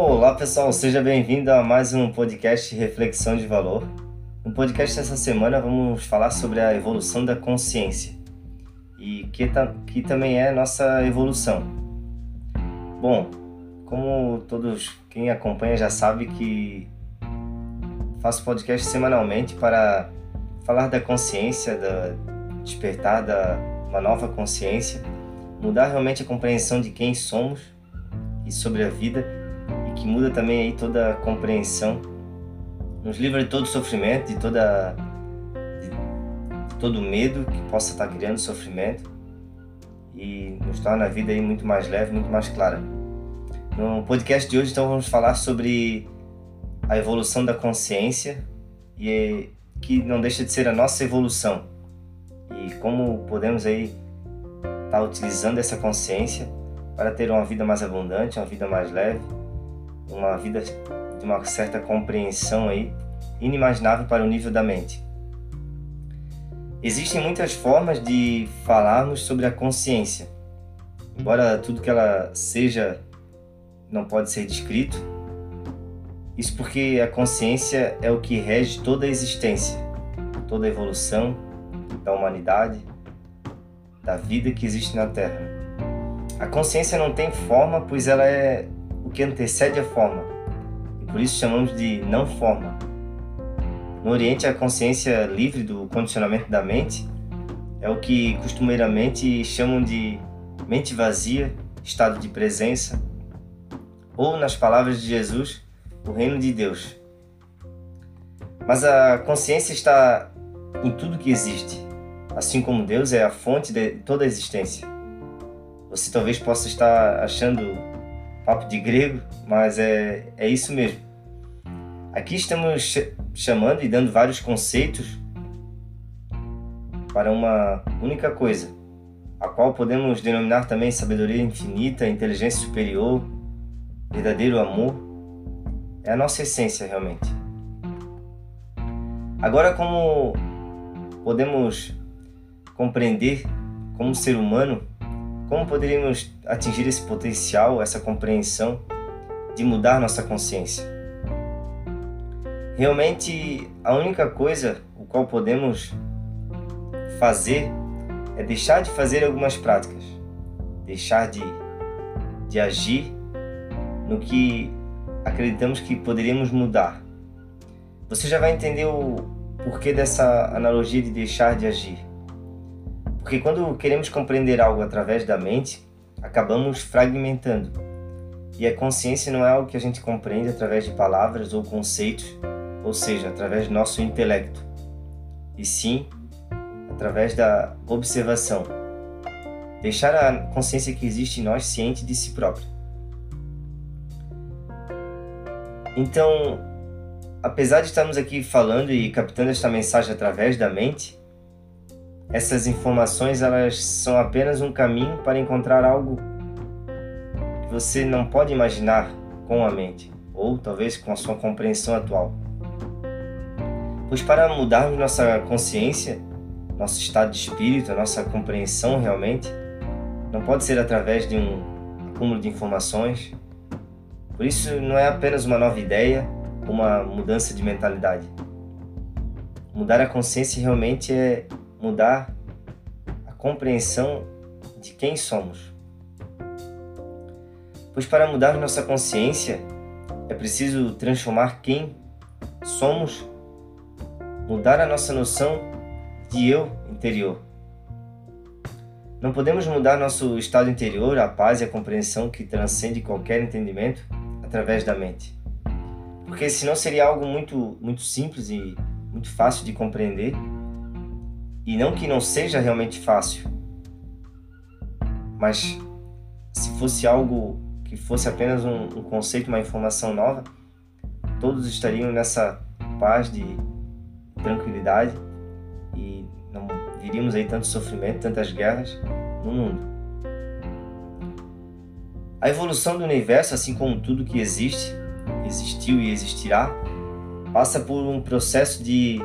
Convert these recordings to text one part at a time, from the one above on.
Olá pessoal, seja bem-vindo a mais um podcast Reflexão de Valor. No podcast dessa semana vamos falar sobre a evolução da consciência e que, que também é nossa evolução. Bom, como todos quem acompanha já sabe que faço podcast semanalmente para falar da consciência, da despertar da uma nova consciência, mudar realmente a compreensão de quem somos e sobre a vida que muda também aí toda a compreensão, nos livra de todo sofrimento, de toda de todo medo que possa estar criando sofrimento e nos torna a vida aí muito mais leve, muito mais clara. No podcast de hoje então vamos falar sobre a evolução da consciência e que não deixa de ser a nossa evolução e como podemos aí estar utilizando essa consciência para ter uma vida mais abundante, uma vida mais leve uma vida de uma certa compreensão aí inimaginável para o nível da mente. Existem muitas formas de falarmos sobre a consciência. Embora tudo que ela seja não pode ser descrito, isso porque a consciência é o que rege toda a existência, toda a evolução da humanidade, da vida que existe na Terra. A consciência não tem forma, pois ela é o que antecede a forma, e por isso chamamos de não forma. No Oriente, a consciência livre do condicionamento da mente é o que costumeiramente chamam de mente vazia, estado de presença, ou, nas palavras de Jesus, o reino de Deus. Mas a consciência está em tudo que existe, assim como Deus é a fonte de toda a existência. Você talvez possa estar achando papo de grego, mas é, é isso mesmo. Aqui estamos chamando e dando vários conceitos para uma única coisa, a qual podemos denominar também sabedoria infinita, inteligência superior, verdadeiro amor. É a nossa essência realmente. Agora, como podemos compreender como ser humano como poderíamos atingir esse potencial, essa compreensão de mudar nossa consciência? Realmente, a única coisa o qual podemos fazer é deixar de fazer algumas práticas, deixar de, de agir no que acreditamos que poderíamos mudar. Você já vai entender o porquê dessa analogia de deixar de agir. Porque quando queremos compreender algo através da mente, acabamos fragmentando. E a consciência não é algo que a gente compreende através de palavras ou conceitos, ou seja, através do nosso intelecto, e sim através da observação. Deixar a consciência que existe em nós ciente de si própria. Então, apesar de estarmos aqui falando e captando esta mensagem através da mente, essas informações elas são apenas um caminho para encontrar algo que você não pode imaginar com a mente, ou talvez com a sua compreensão atual. Pois para mudarmos nossa consciência, nosso estado de espírito, a nossa compreensão realmente, não pode ser através de um acúmulo de informações. Por isso, não é apenas uma nova ideia, uma mudança de mentalidade. Mudar a consciência realmente é mudar a compreensão de quem somos. Pois para mudar nossa consciência é preciso transformar quem somos, mudar a nossa noção de eu interior. Não podemos mudar nosso estado interior, a paz e a compreensão que transcende qualquer entendimento através da mente. Porque senão seria algo muito, muito simples e muito fácil de compreender e não que não seja realmente fácil, mas se fosse algo que fosse apenas um, um conceito, uma informação nova, todos estariam nessa paz de tranquilidade e não viríamos aí tanto sofrimento, tantas guerras no mundo. A evolução do universo, assim como tudo que existe, existiu e existirá, passa por um processo de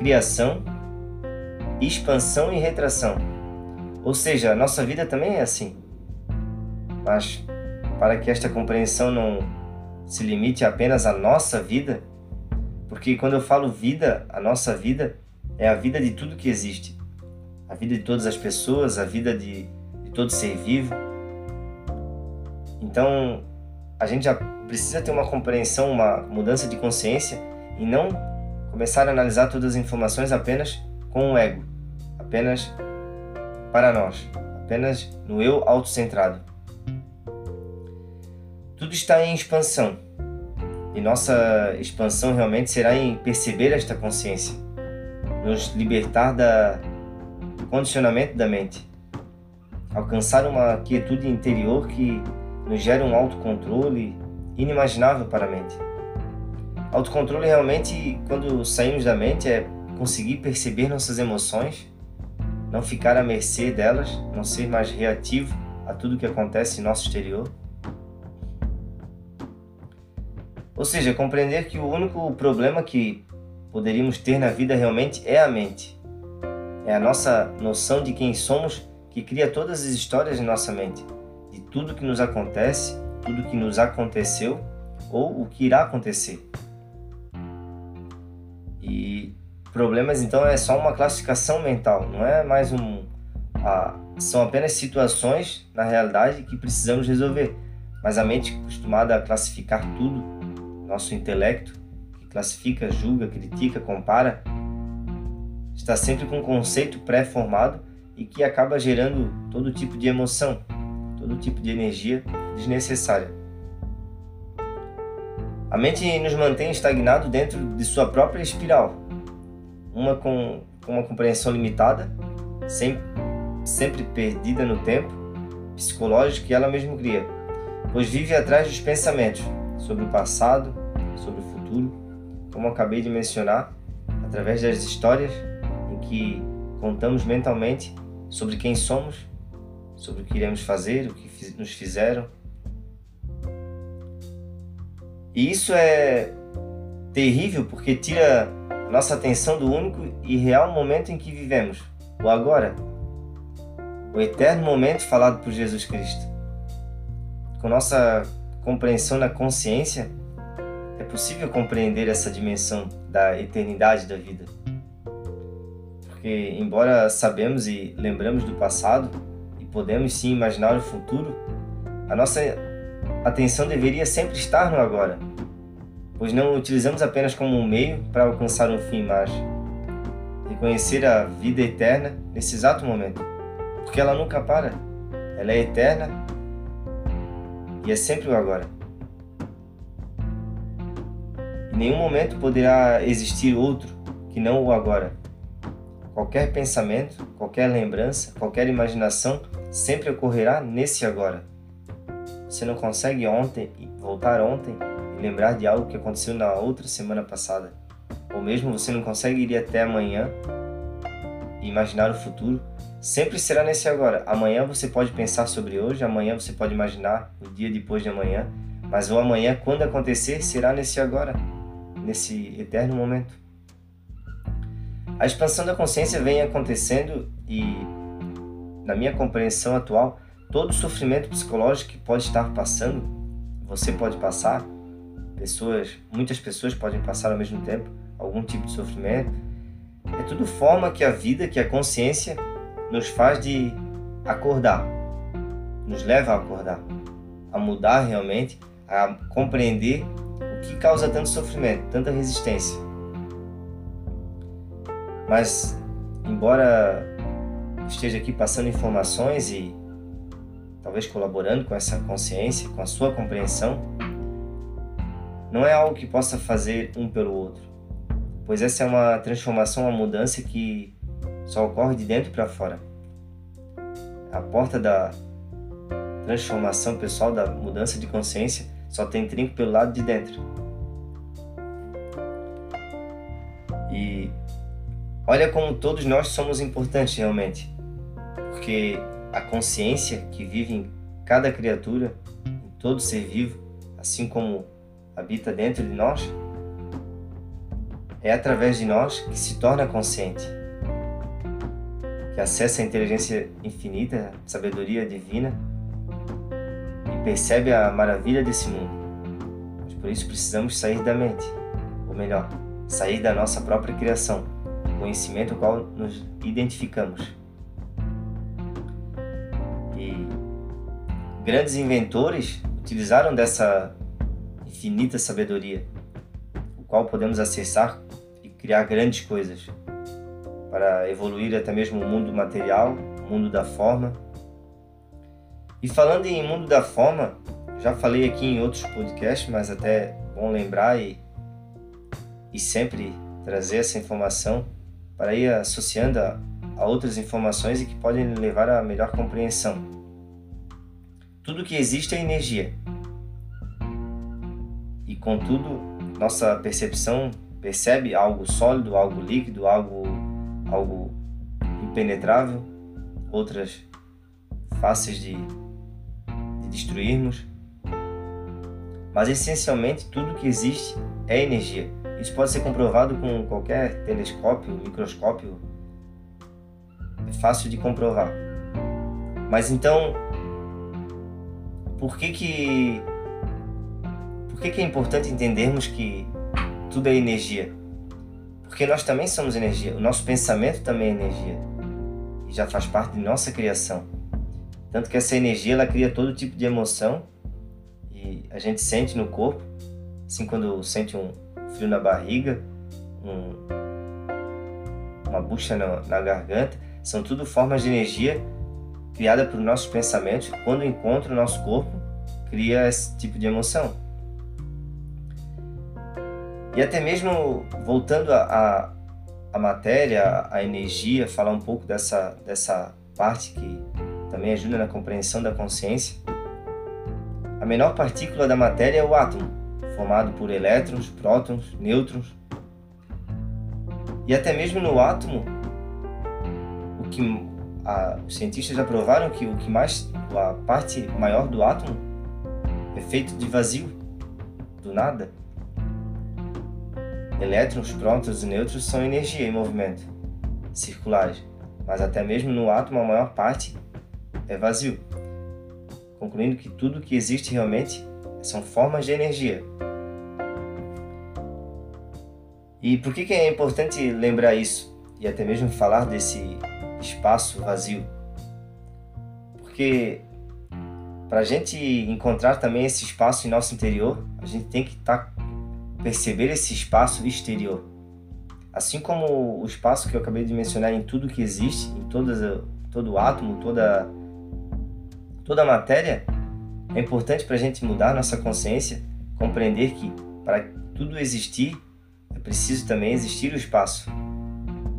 criação expansão e retração. Ou seja, a nossa vida também é assim. Mas para que esta compreensão não se limite apenas à nossa vida, porque quando eu falo vida, a nossa vida é a vida de tudo que existe, a vida de todas as pessoas, a vida de, de todo ser vivo. Então, a gente já precisa ter uma compreensão, uma mudança de consciência e não começar a analisar todas as informações apenas com o ego, apenas para nós, apenas no eu autocentrado. Tudo está em expansão e nossa expansão realmente será em perceber esta consciência, nos libertar da, do condicionamento da mente, alcançar uma quietude interior que nos gera um autocontrole inimaginável para a mente. Autocontrole realmente, quando saímos da mente, é conseguir perceber nossas emoções, não ficar à mercê delas, não ser mais reativo a tudo que acontece em nosso exterior. Ou seja, compreender que o único problema que poderíamos ter na vida realmente é a mente. É a nossa noção de quem somos que cria todas as histórias em nossa mente, de tudo que nos acontece tudo que nos aconteceu ou o que irá acontecer. Problemas então é só uma classificação mental, não é mais um. são apenas situações na realidade que precisamos resolver. Mas a mente acostumada a classificar tudo, nosso intelecto, que classifica, julga, critica, compara, está sempre com um conceito pré-formado e que acaba gerando todo tipo de emoção, todo tipo de energia desnecessária. A mente nos mantém estagnados dentro de sua própria espiral, uma com, uma compreensão limitada, sempre, sempre perdida no tempo psicológico que ela mesma cria, pois vive atrás dos pensamentos sobre o passado, sobre o futuro, como acabei de mencionar, através das histórias em que contamos mentalmente sobre quem somos, sobre o que iremos fazer, o que nos fizeram, e isso é terrível porque tira nossa atenção do único e real momento em que vivemos, o agora, o eterno momento falado por Jesus Cristo. Com nossa compreensão na consciência, é possível compreender essa dimensão da eternidade da vida. Porque, embora sabemos e lembramos do passado e podemos sim imaginar o futuro, a nossa atenção deveria sempre estar no agora, pois não utilizamos apenas como um meio para alcançar um fim, mas reconhecer a vida eterna nesse exato momento, porque ela nunca para, ela é eterna e é sempre o agora. Em nenhum momento poderá existir outro que não o agora. Qualquer pensamento, qualquer lembrança, qualquer imaginação sempre ocorrerá nesse agora. Você não consegue ontem voltar ontem lembrar de algo que aconteceu na outra semana passada. Ou mesmo você não consegue ir até amanhã e imaginar o futuro. Sempre será nesse agora. Amanhã você pode pensar sobre hoje, amanhã você pode imaginar o dia depois de amanhã, mas o amanhã, quando acontecer, será nesse agora, nesse eterno momento. A expansão da consciência vem acontecendo e, na minha compreensão atual, todo sofrimento psicológico que pode estar passando, você pode passar, pessoas, muitas pessoas podem passar ao mesmo tempo algum tipo de sofrimento. É tudo forma que a vida, que a consciência nos faz de acordar, nos leva a acordar, a mudar realmente, a compreender o que causa tanto sofrimento, tanta resistência. Mas, embora esteja aqui passando informações e talvez colaborando com essa consciência, com a sua compreensão, não é algo que possa fazer um pelo outro, pois essa é uma transformação, uma mudança que só ocorre de dentro para fora. A porta da transformação pessoal, da mudança de consciência, só tem trinco pelo lado de dentro. E olha como todos nós somos importantes realmente, porque a consciência que vive em cada criatura, em todo ser vivo, assim como habita dentro de nós, é através de nós que se torna consciente, que acessa a inteligência infinita, a sabedoria divina e percebe a maravilha desse mundo, as por isso precisamos sair da mente, ou melhor, sair da nossa própria criação, conhecimento ao qual nos identificamos. E grandes inventores utilizaram dessa infinita sabedoria, o qual podemos acessar e criar grandes coisas para evoluir até mesmo o mundo material, o mundo da forma. E falando em mundo da forma, já falei aqui em outros podcasts, mas até bom lembrar e, e sempre trazer essa informação para ir associando a, a outras informações e que podem levar a melhor compreensão. Tudo que existe é energia. Contudo, nossa percepção percebe algo sólido, algo líquido, algo algo impenetrável, outras fáceis de, de destruirmos. Mas essencialmente tudo que existe é energia. Isso pode ser comprovado com qualquer telescópio, microscópio. É fácil de comprovar. Mas então, por que que por que que é importante entendermos que tudo é energia? Porque nós também somos energia, o nosso pensamento também é energia e já faz parte de nossa criação. Tanto que essa energia ela cria todo tipo de emoção e a gente sente no corpo, assim quando sente um frio na barriga, um, uma bucha na, na garganta, são tudo formas de energia criada por nossos pensamentos. Quando encontra o nosso corpo, cria esse tipo de emoção. E até mesmo voltando à matéria, a energia, falar um pouco dessa, dessa parte que também ajuda na compreensão da consciência. A menor partícula da matéria é o átomo, formado por elétrons, prótons, nêutrons. E até mesmo no átomo, o que a, os cientistas já provaram que o que mais a parte maior do átomo é feito de vazio, do nada. Elétrons, prótons e nêutrons são energia em movimento, circulares, mas até mesmo no átomo a maior parte é vazio, concluindo que tudo que existe realmente são formas de energia. E por que, que é importante lembrar isso e até mesmo falar desse espaço vazio? Porque para a gente encontrar também esse espaço em nosso interior, a gente tem que estar tá perceber esse espaço exterior. Assim como o espaço que eu acabei de mencionar em tudo que existe, em todas, todo átomo, toda, toda matéria, é importante para a gente mudar nossa consciência, compreender que para tudo existir, é preciso também existir o espaço.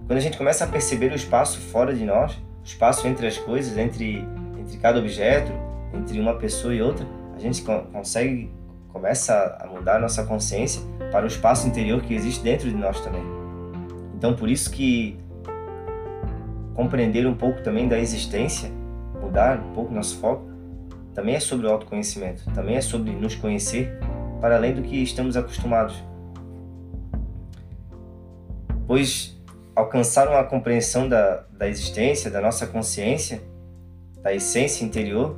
Quando a gente começa a perceber o espaço fora de nós, o espaço entre as coisas, entre, entre cada objeto, entre uma pessoa e outra, a gente consegue começa a mudar a nossa consciência para o espaço interior que existe dentro de nós também. Então, por isso que compreender um pouco também da existência, mudar um pouco nosso foco, também é sobre o autoconhecimento, também é sobre nos conhecer para além do que estamos acostumados. Pois alcançar uma compreensão da, da existência, da nossa consciência, da essência interior,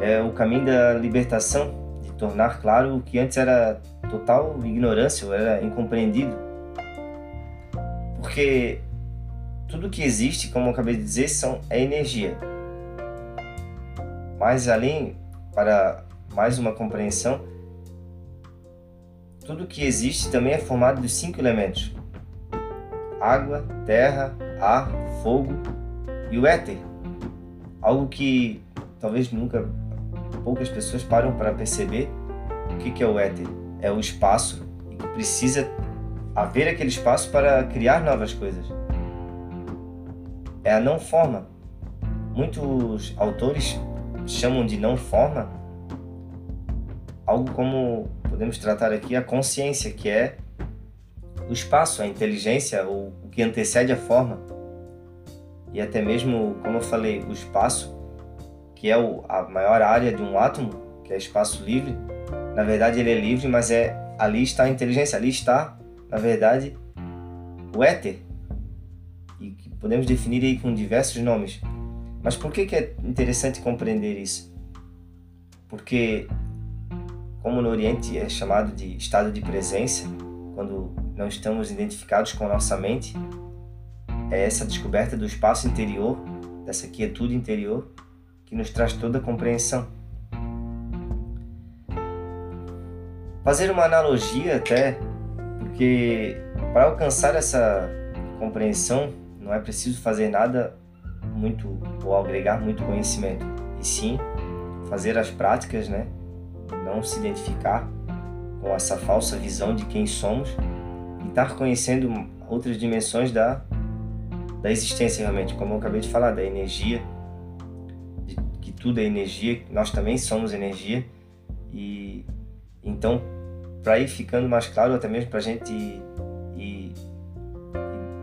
é o caminho da libertação tornar claro o que antes era total ignorância ou era incompreendido. Porque tudo que existe, como eu acabei de dizer, são, é energia. Mas além, para mais uma compreensão, tudo que existe também é formado dos cinco elementos: água, terra, ar, fogo e o éter. Algo que talvez nunca poucas pessoas param para perceber o que, que é o éter. É o espaço e que precisa haver aquele espaço para criar novas coisas. É a não forma. Muitos autores chamam de não forma algo como podemos tratar aqui a consciência, que é o espaço, a inteligência, o que antecede a forma. E até mesmo, como eu falei, o espaço que é o, a maior área de um átomo, que é espaço livre, na verdade ele é livre, mas é ali está a inteligência, ali está, na verdade, o éter. E podemos definir aí com diversos nomes. Mas por que, que é interessante compreender isso? Porque como no Oriente é chamado de estado de presença, quando não estamos identificados com nossa mente, é essa descoberta do espaço interior, dessa quietude interior, que nos traz toda a compreensão. Fazer uma analogia até, porque para alcançar essa compreensão não é preciso fazer nada muito ou agregar muito conhecimento, e sim fazer as práticas, né? Não se identificar com essa falsa visão de quem somos e estar conhecendo outras dimensões da da existência realmente, como eu acabei de falar, da energia, tudo é energia, nós também somos energia e então para ir ficando mais claro até mesmo para a gente ir,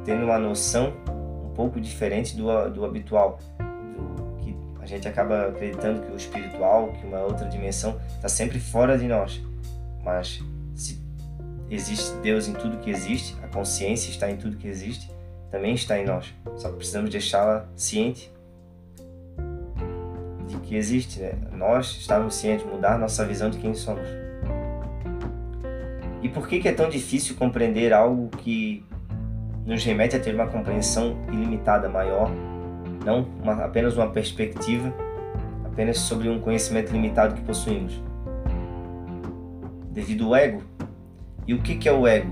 tendo uma noção um pouco diferente do, do habitual, do, que a gente acaba acreditando que o espiritual, que uma outra dimensão está sempre fora de nós, mas se existe Deus em tudo que existe, a consciência está em tudo que existe, também está em nós. Só precisamos deixá-la ciente que existe, né? Nós estamos cientes, mudar nossa visão de quem somos. E por que, que é tão difícil compreender algo que nos remete a ter uma compreensão ilimitada, maior, não uma, apenas uma perspectiva, apenas sobre um conhecimento limitado que possuímos? Devido ao ego. E o que, que é o ego?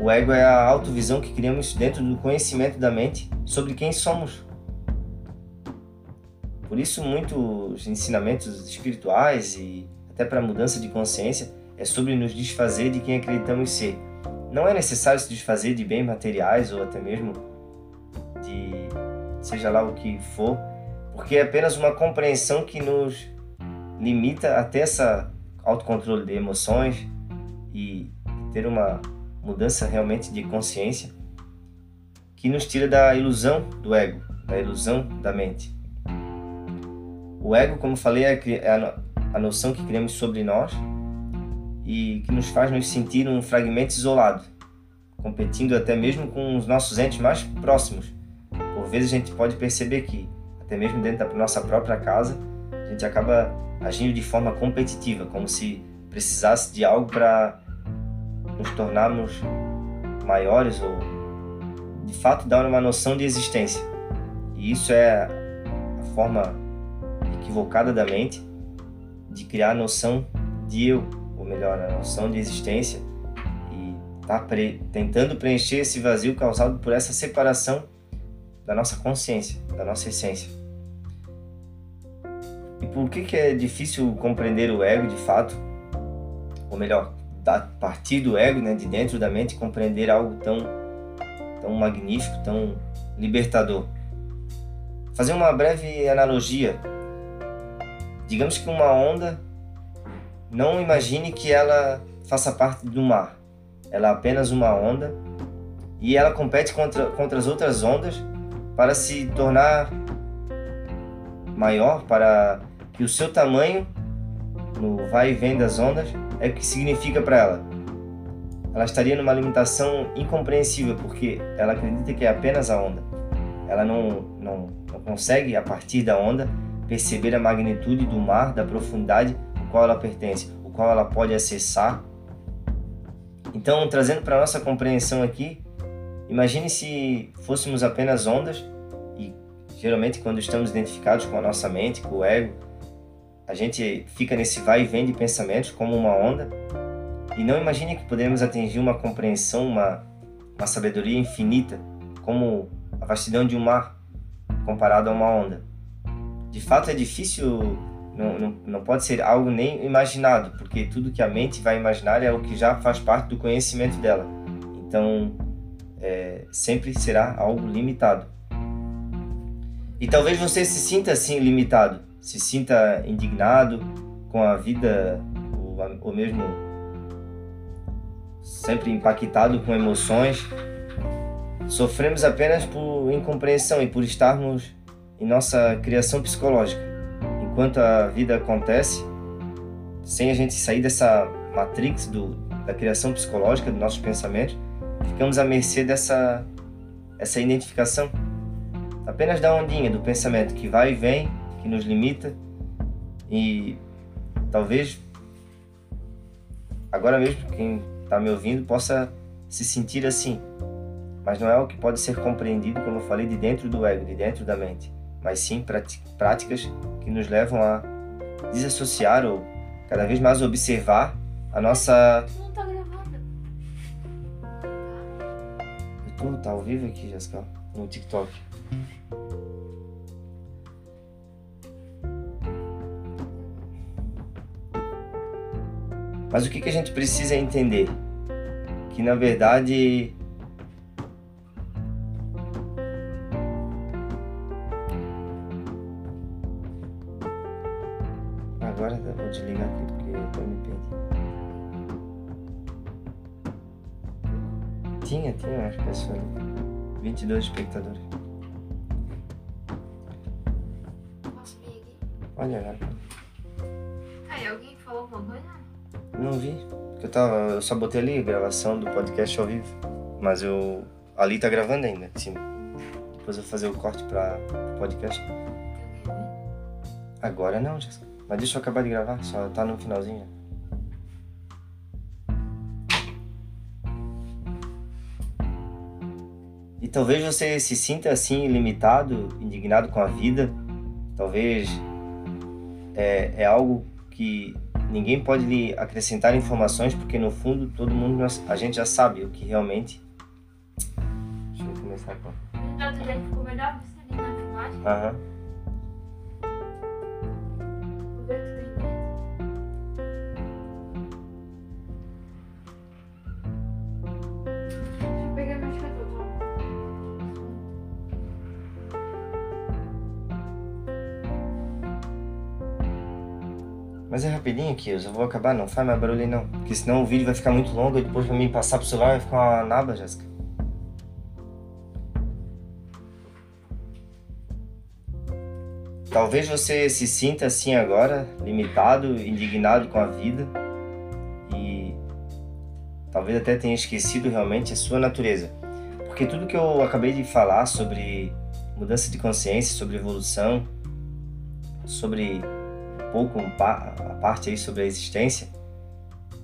O ego é a autovisão que criamos dentro do conhecimento da mente sobre quem somos. Por isso, muitos ensinamentos espirituais e até para mudança de consciência é sobre nos desfazer de quem acreditamos ser. Não é necessário se desfazer de bens materiais ou até mesmo de seja lá o que for, porque é apenas uma compreensão que nos limita até essa autocontrole de emoções e ter uma mudança realmente de consciência que nos tira da ilusão do ego, da ilusão da mente. O ego, como falei, é a noção que criamos sobre nós e que nos faz nos sentir um fragmento isolado, competindo até mesmo com os nossos entes mais próximos. Por vezes a gente pode perceber que, até mesmo dentro da nossa própria casa, a gente acaba agindo de forma competitiva, como se precisasse de algo para nos tornarmos maiores ou de fato dar uma noção de existência. E isso é a forma equivocada da mente de criar a noção de eu, ou melhor, a noção de existência e tá pre tentando preencher esse vazio causado por essa separação da nossa consciência, da nossa essência. E por que, que é difícil compreender o ego de fato? Ou melhor, a partir do ego, né, de dentro da mente, compreender algo tão, tão magnífico, tão libertador. Fazer uma breve analogia. Digamos que uma onda, não imagine que ela faça parte do mar. Ela é apenas uma onda e ela compete contra, contra as outras ondas para se tornar maior, para que o seu tamanho no vai e vem das ondas é o que significa para ela. Ela estaria numa limitação incompreensível porque ela acredita que é apenas a onda. Ela não, não, não consegue, a partir da onda, perceber a magnitude do mar, da profundidade ao qual ela pertence, o qual ela pode acessar. Então, trazendo para nossa compreensão aqui, imagine se fôssemos apenas ondas e geralmente quando estamos identificados com a nossa mente, com o ego, a gente fica nesse vai e vem de pensamentos como uma onda e não imagine que podemos atingir uma compreensão, uma, uma sabedoria infinita como a vastidão de um mar comparado a uma onda. De fato é difícil, não, não, não pode ser algo nem imaginado, porque tudo que a mente vai imaginar é o que já faz parte do conhecimento dela. Então, é, sempre será algo limitado. E talvez você se sinta assim limitado, se sinta indignado com a vida ou, ou mesmo sempre impactado com emoções. Sofremos apenas por incompreensão e por estarmos em nossa criação psicológica. Enquanto a vida acontece, sem a gente sair dessa matrix do, da criação psicológica dos nossos pensamentos, ficamos à mercê dessa essa identificação apenas da ondinha do pensamento que vai e vem que nos limita e talvez agora mesmo quem está me ouvindo possa se sentir assim. Mas não é o que pode ser compreendido, como eu falei, de dentro do ego, de dentro da mente, mas sim práticas que nos levam a desassociar ou cada vez mais observar a nossa. Não tá gravando. Tu tá ao vivo aqui, Jéssica, no TikTok. Mas o que, que a gente precisa entender? Que na verdade Agora vou desligar aqui porque eu me perdi. Tinha, tinha umas pessoas ali. 22 espectadores. Posso vir aqui? Olha agora. Aí, alguém falou alguma coisa? Não vi. Porque eu tava. Eu só botei ali a gravação do podcast ao vivo. Mas eu. Ali tá gravando ainda, cima. Depois eu vou fazer o corte pra podcast. Agora não, Jéssica. Mas deixa eu acabar de gravar, só tá no finalzinho. E talvez você se sinta assim, limitado, indignado com a vida. Talvez é, é algo que ninguém pode lhe acrescentar informações, porque no fundo todo mundo, a gente já sabe o que realmente. Deixa eu começar com. Ficou melhor você na filmagem. Aham. Mas é rapidinho aqui, eu já vou acabar, não faz mais barulho aí não. Porque senão o vídeo vai ficar muito longo e depois pra mim passar pro celular vai ficar uma naba, Jéssica. Talvez você se sinta assim agora, limitado, indignado com a vida e talvez até tenha esquecido realmente a sua natureza. Porque tudo que eu acabei de falar sobre mudança de consciência, sobre evolução, sobre pouco a parte aí sobre a existência,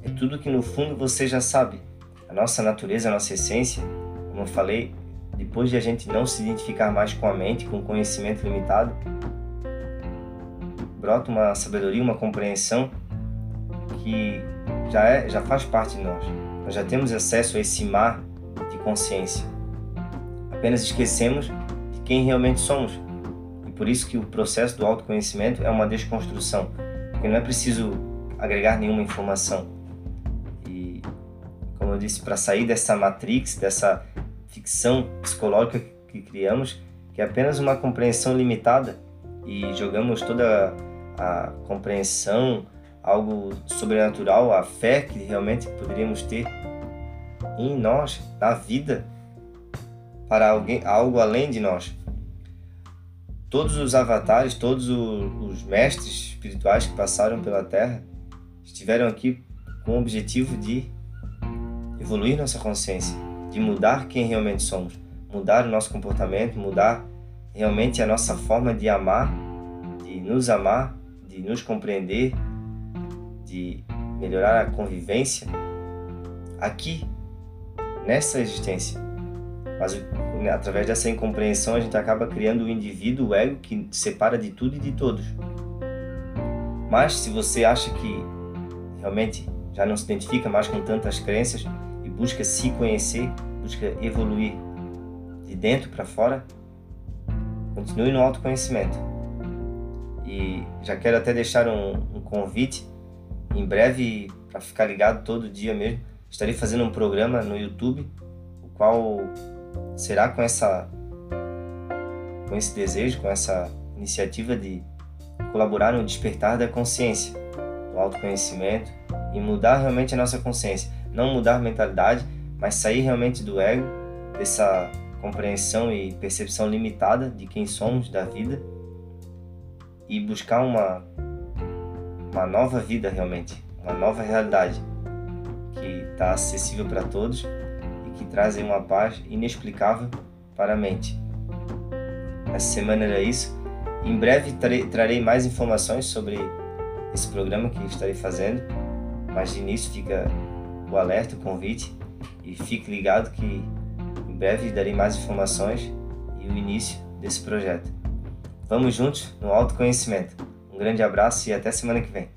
é tudo que no fundo você já sabe. A nossa natureza, a nossa essência, como eu falei, depois de a gente não se identificar mais com a mente, com o conhecimento limitado, brota uma sabedoria, uma compreensão que já é, já faz parte de nós. Nós já temos acesso a esse mar de consciência. Apenas esquecemos de quem realmente somos. Por isso que o processo do autoconhecimento é uma desconstrução, porque não é preciso agregar nenhuma informação. E como eu disse, para sair dessa matrix, dessa ficção psicológica que criamos, que é apenas uma compreensão limitada e jogamos toda a compreensão, algo sobrenatural, a fé que realmente poderíamos ter em nós, na vida, para alguém, algo além de nós. Todos os avatares, todos os mestres espirituais que passaram pela Terra estiveram aqui com o objetivo de evoluir nossa consciência, de mudar quem realmente somos, mudar o nosso comportamento, mudar realmente a nossa forma de amar, de nos amar, de nos compreender, de melhorar a convivência aqui, nessa existência. Mas né, através dessa incompreensão a gente acaba criando o indivíduo, o ego, que separa de tudo e de todos. Mas se você acha que realmente já não se identifica mais com tantas crenças e busca se conhecer, busca evoluir de dentro para fora, continue no autoconhecimento. E já quero até deixar um, um convite, em breve, para ficar ligado todo dia mesmo, estarei fazendo um programa no YouTube, o qual será com essa com esse desejo, com essa iniciativa de colaborar no despertar da consciência, do autoconhecimento e mudar realmente a nossa consciência, não mudar a mentalidade, mas sair realmente do ego, dessa compreensão e percepção limitada de quem somos, da vida e buscar uma uma nova vida realmente, uma nova realidade que está acessível para todos que traz aí uma paz inexplicável para a mente. Essa semana era isso. Em breve trarei, trarei mais informações sobre esse programa que estarei fazendo Mas de início fica o alerta, o convite e fique ligado que em breve darei mais informações e o início desse projeto. Vamos juntos no autoconhecimento. Um grande abraço e até semana que vem.